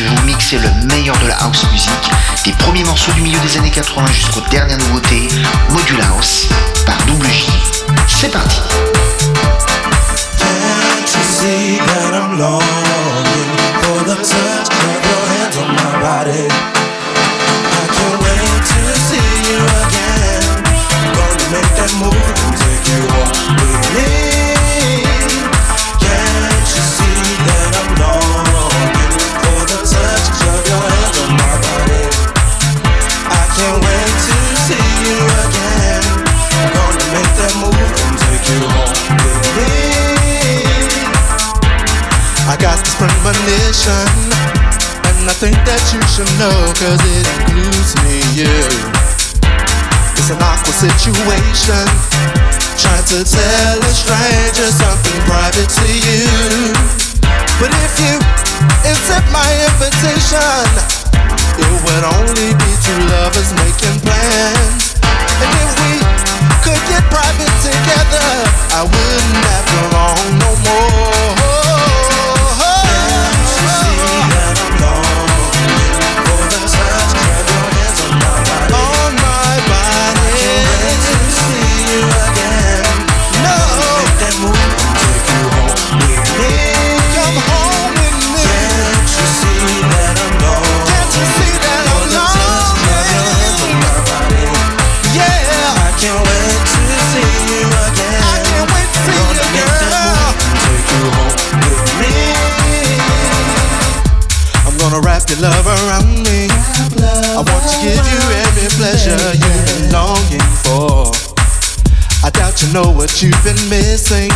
je vais vous mixer le meilleur de la house music, des premiers morceaux du milieu des années 80 jusqu'aux dernières nouveautés. Module House par Double J. C'est parti. Premonition. And I think that you should know Cause it includes me, yeah It's an awkward situation. Trying to tell a stranger something private to you. But if you accept my invitation It would only be two lovers making plans. And if we could get private together I wouldn't have to long no more know what you've been missing.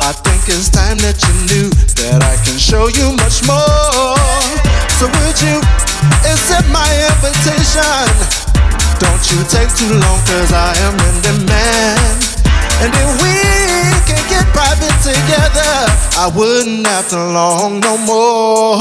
I think it's time that you knew that I can show you much more. So would you accept my invitation? Don't you take too long, cause I am in demand. And if we can get private together, I wouldn't have to long no more.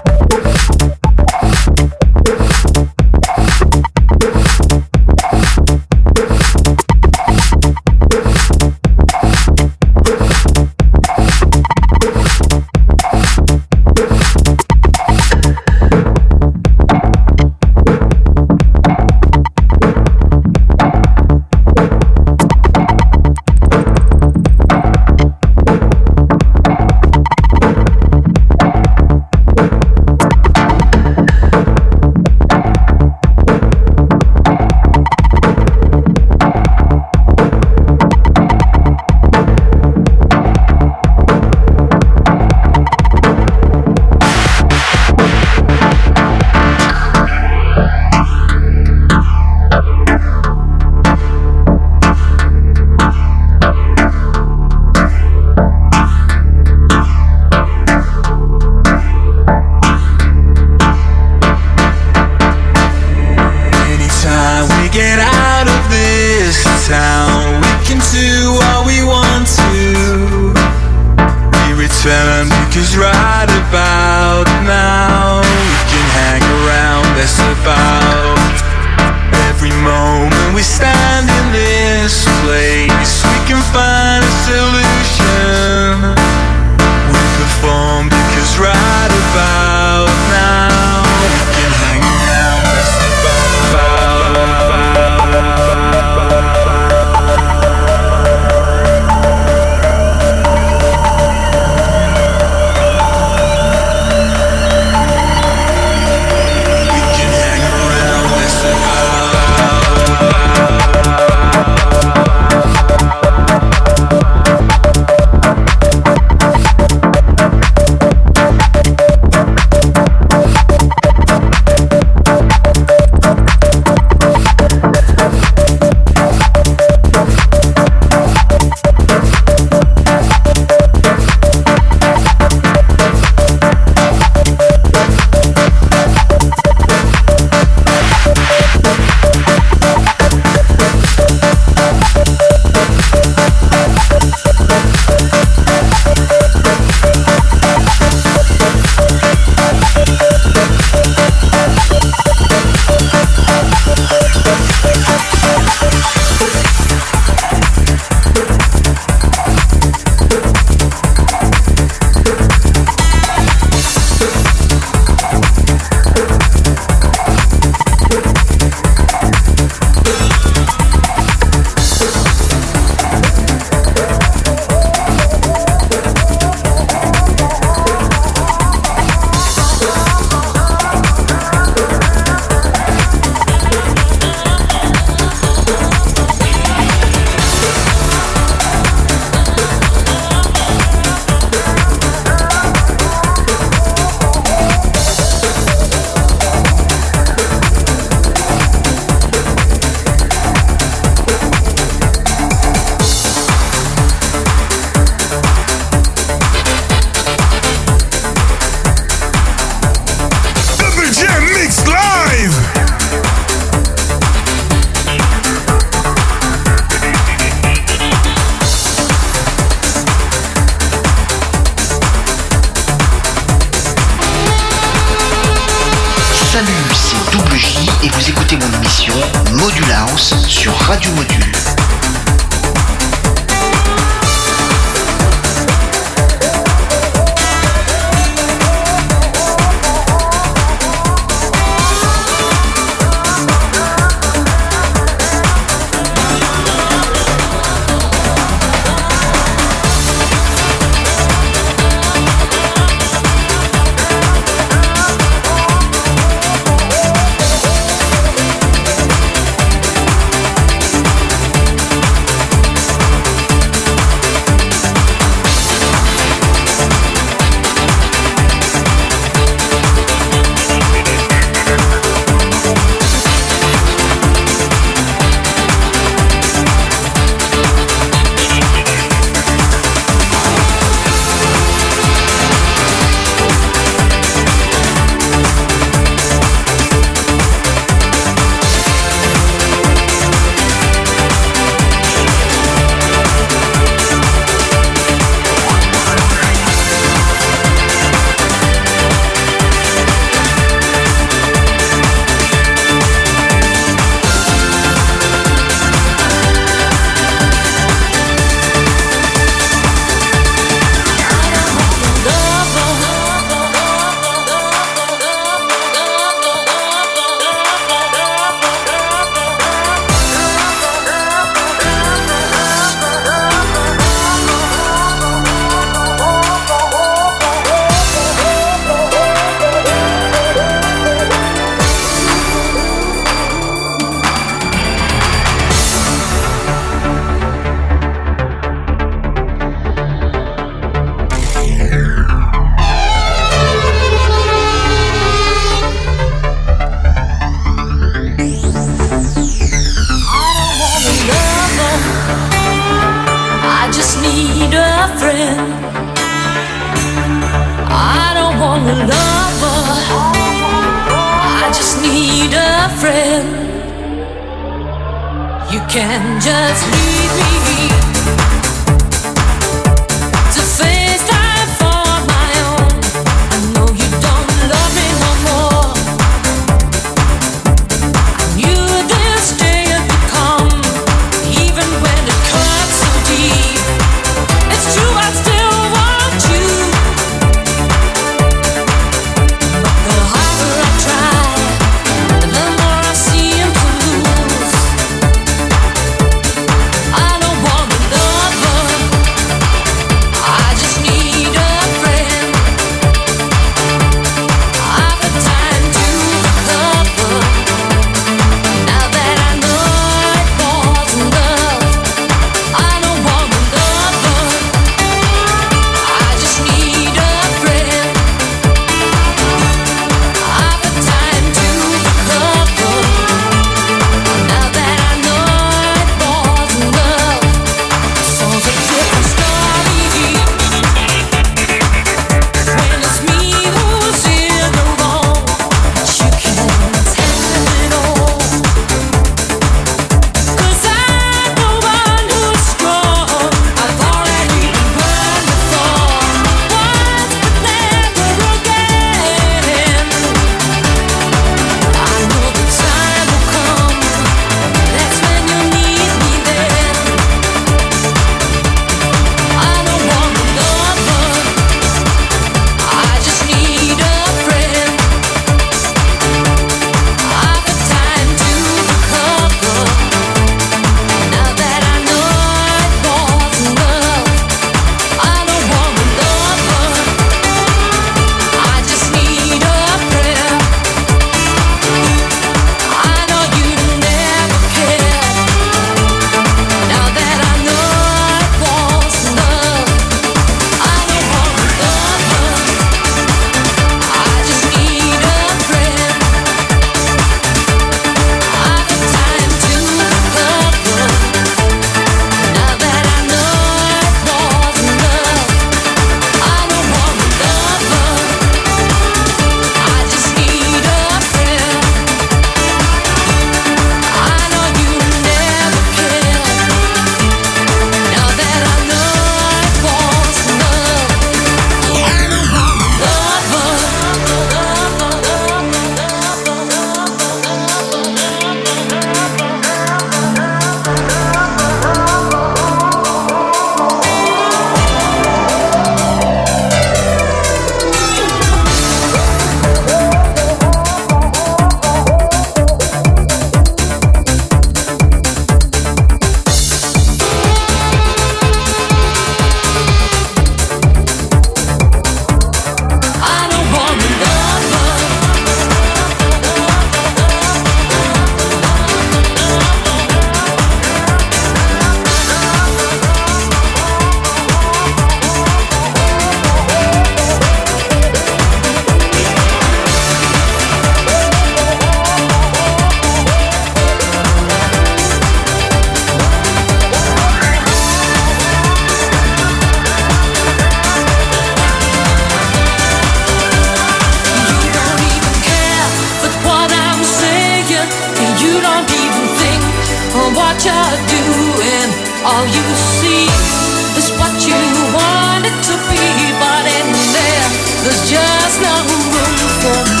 just no room for me.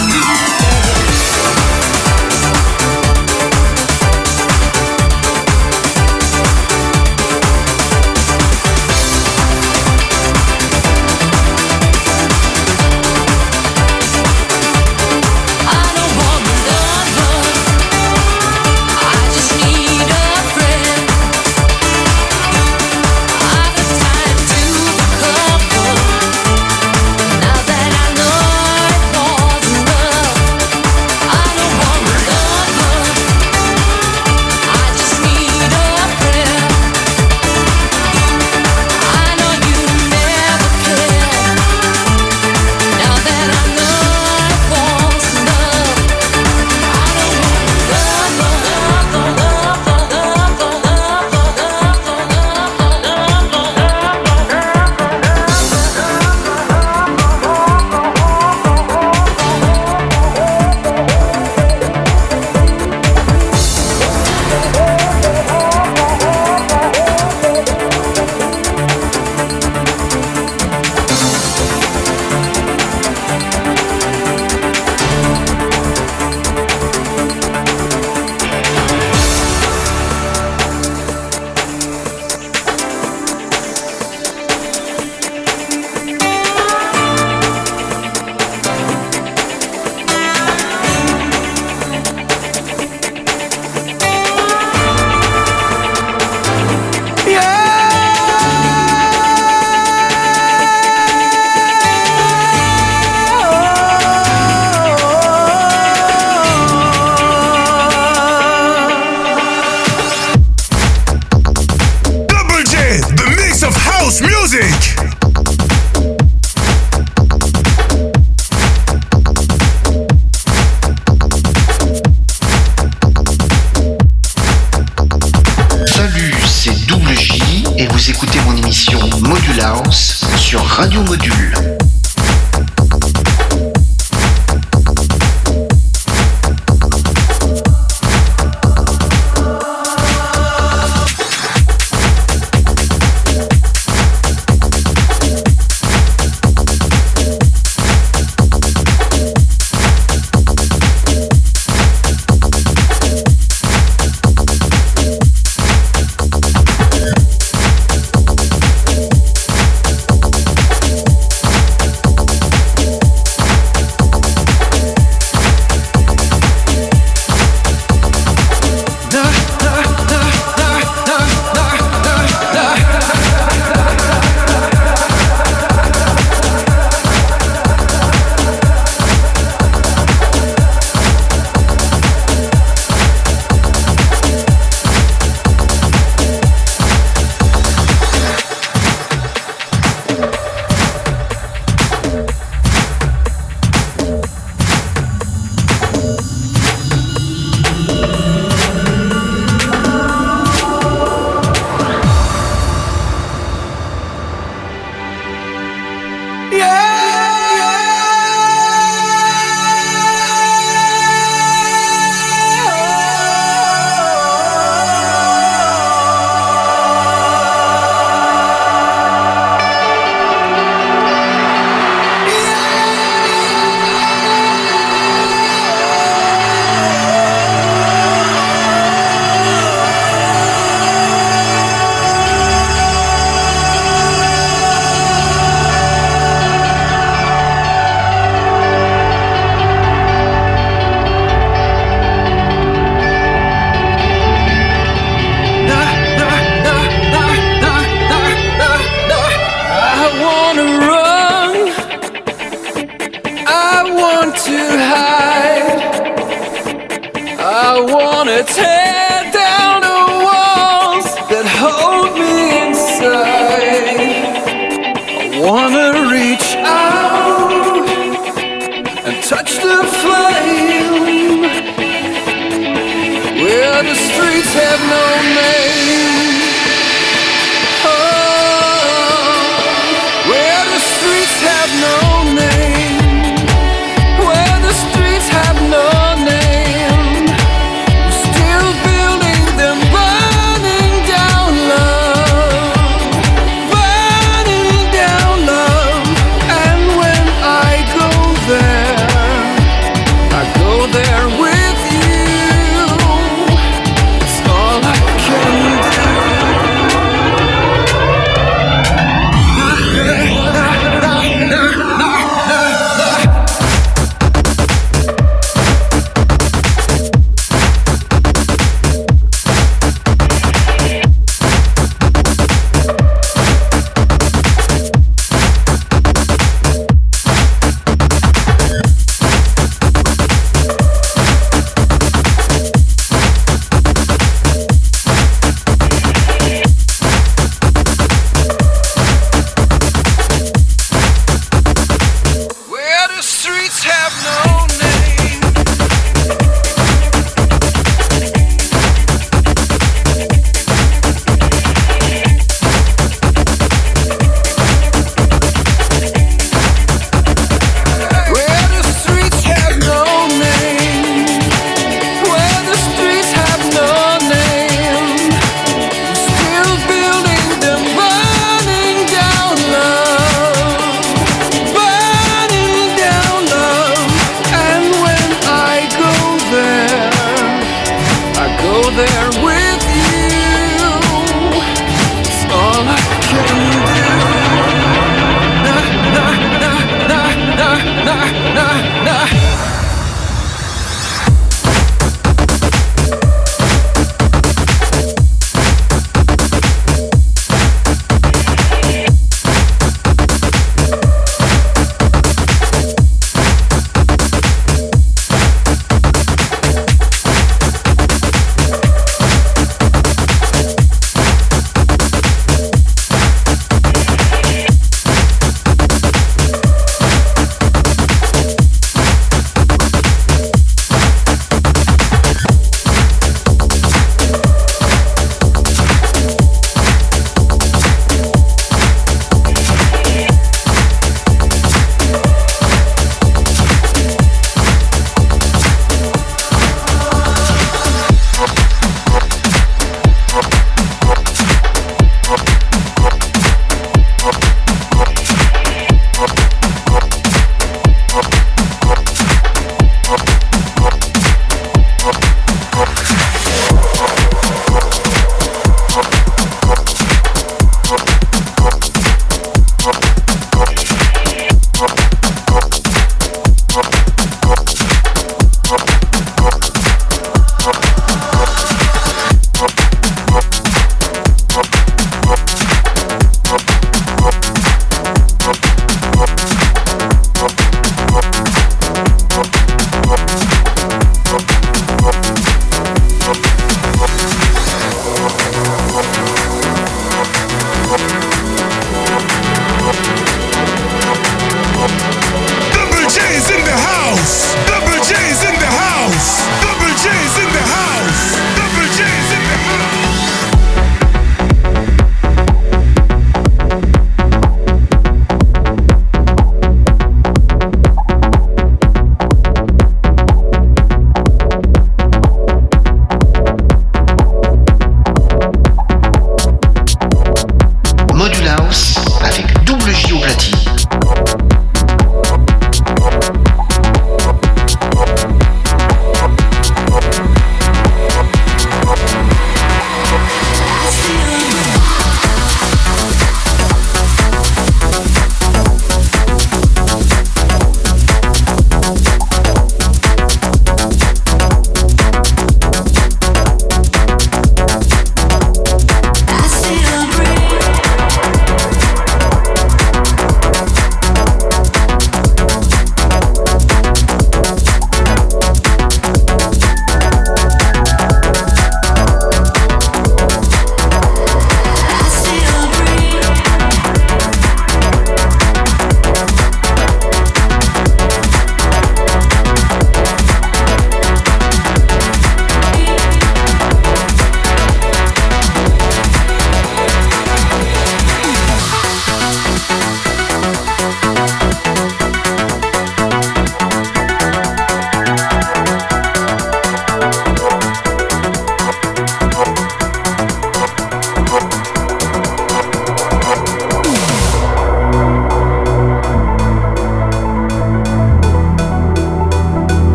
Still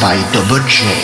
by Double J.